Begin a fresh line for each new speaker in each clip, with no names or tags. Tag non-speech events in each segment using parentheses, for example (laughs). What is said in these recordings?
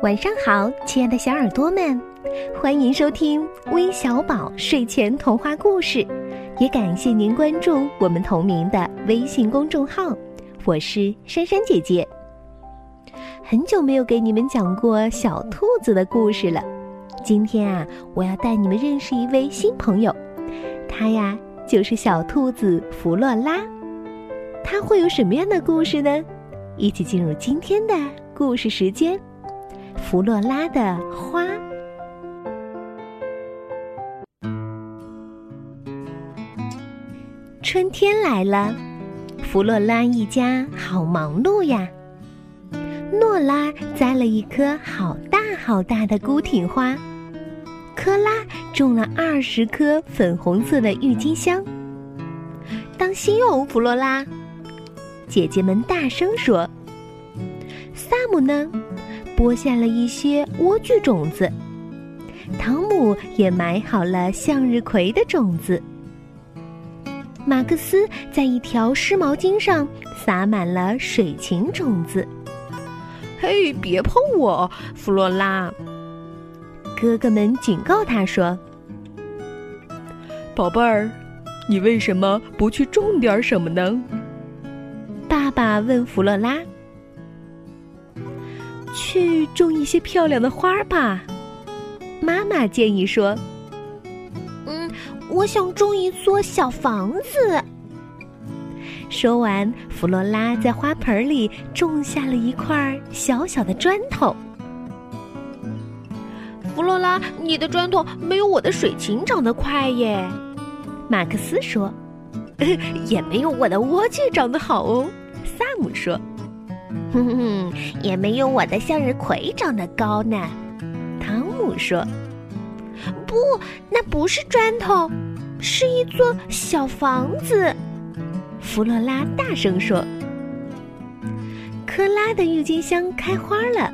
晚上好，亲爱的小耳朵们，欢迎收听微小宝睡前童话故事，也感谢您关注我们同名的微信公众号。我是珊珊姐姐。很久没有给你们讲过小兔子的故事了，今天啊，我要带你们认识一位新朋友，他呀就是小兔子弗洛拉。他会有什么样的故事呢？一起进入今天的故事时间。弗洛拉的花。春天来了，弗洛拉一家好忙碌呀。诺拉栽了一棵好大好大的孤挺花，科拉种了二十棵粉红色的郁金香。当心哦，弗洛拉！姐姐们大声说。萨姆呢？播下了一些莴苣种子，汤姆也埋好了向日葵的种子。马克思在一条湿毛巾上撒满了水芹种子。
嘿，别碰我，弗洛拉！
哥哥们警告他说：“
宝贝儿，你为什么不去种点什么呢？”
爸爸问弗洛拉。去种一些漂亮的花吧，妈妈建议说：“
嗯，我想种一座小房子。”
说完，弗洛拉在花盆里种下了一块小小的砖头。
弗洛拉，你的砖头没有我的水芹长得快耶，
马克思说：“ (laughs)
也没有我的莴苣长得好哦。”
萨姆说。
哼哼，也没有我的向日葵长得高呢。
汤姆说：“
不，那不是砖头，是一座小房子。”
弗洛拉大声说：“科拉的郁金香开花了，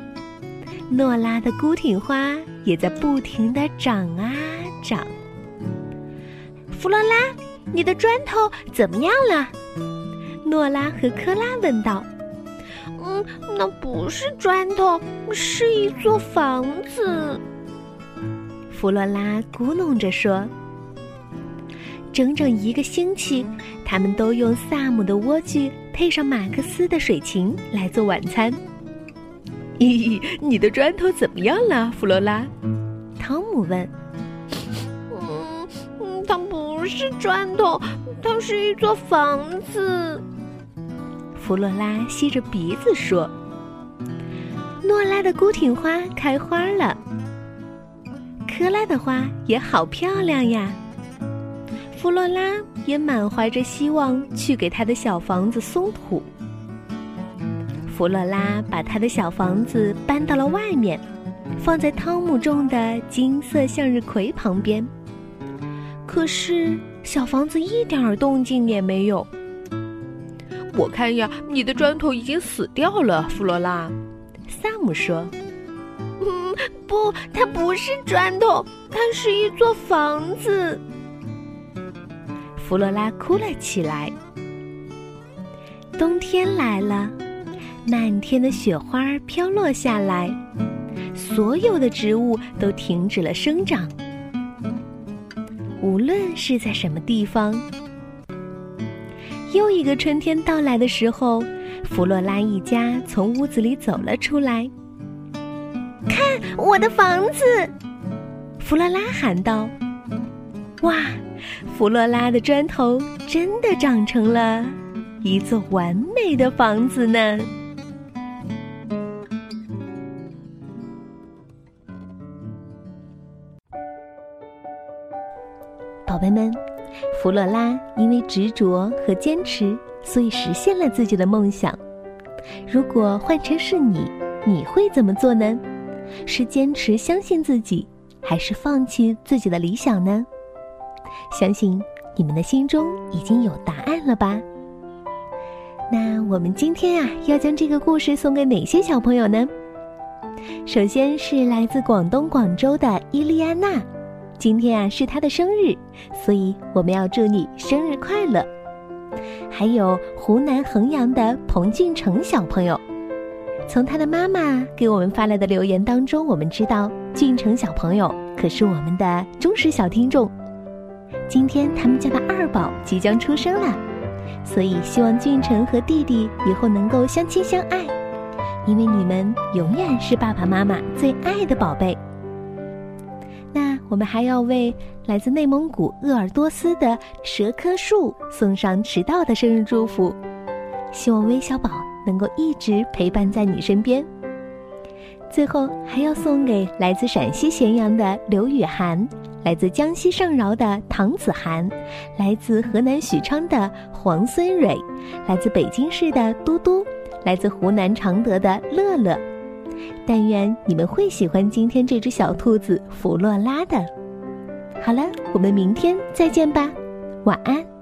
诺拉的孤挺花也在不停的长啊长。”
弗洛拉，你的砖头怎么样了？
诺拉和科拉问道。
嗯，那不是砖头，是一座房子。
弗洛拉咕哝着说：“整整一个星期，他们都用萨姆的莴苣配上马克思的水芹来做晚餐。”
咦，你的砖头怎么样了，弗洛拉？
汤姆问。
嗯，它不是砖头，它是一座房子。
弗洛拉吸着鼻子说：“诺拉的孤挺花开花了，科拉的花也好漂亮呀。”弗洛拉也满怀着希望去给他的小房子松土。弗洛拉把他的小房子搬到了外面，放在汤姆种的金色向日葵旁边。可是小房子一点动静也没有。
我看呀，你的砖头已经死掉了，弗罗拉。
萨姆说：“
嗯，不，它不是砖头，它是一座房子。”
弗罗拉哭了起来。冬天来了，漫天的雪花飘落下来，所有的植物都停止了生长。无论是在什么地方。又一个春天到来的时候，弗洛拉一家从屋子里走了出来。
看我的房子！
弗洛拉喊道：“哇，弗洛拉的砖头真的长成了一座完美的房子呢！”宝贝们。弗洛拉因为执着和坚持，所以实现了自己的梦想。如果换成是你，你会怎么做呢？是坚持相信自己，还是放弃自己的理想呢？相信你们的心中已经有答案了吧？那我们今天啊，要将这个故事送给哪些小朋友呢？首先是来自广东广州的伊利安娜。今天啊是他的生日，所以我们要祝你生日快乐。还有湖南衡阳的彭俊成小朋友，从他的妈妈给我们发来的留言当中，我们知道俊成小朋友可是我们的忠实小听众。今天他们家的二宝即将出生了，所以希望俊成和弟弟以后能够相亲相爱，因为你们永远是爸爸妈妈最爱的宝贝。我们还要为来自内蒙古鄂尔多斯的蛇棵树送上迟到的生日祝福，希望微小宝能够一直陪伴在你身边。最后还要送给来自陕西咸阳的刘雨涵。来自江西上饶的唐子涵，来自河南许昌的黄孙蕊，来自北京市的嘟嘟，来自湖南常德的乐乐。但愿你们会喜欢今天这只小兔子弗洛拉的。好了，我们明天再见吧，晚安。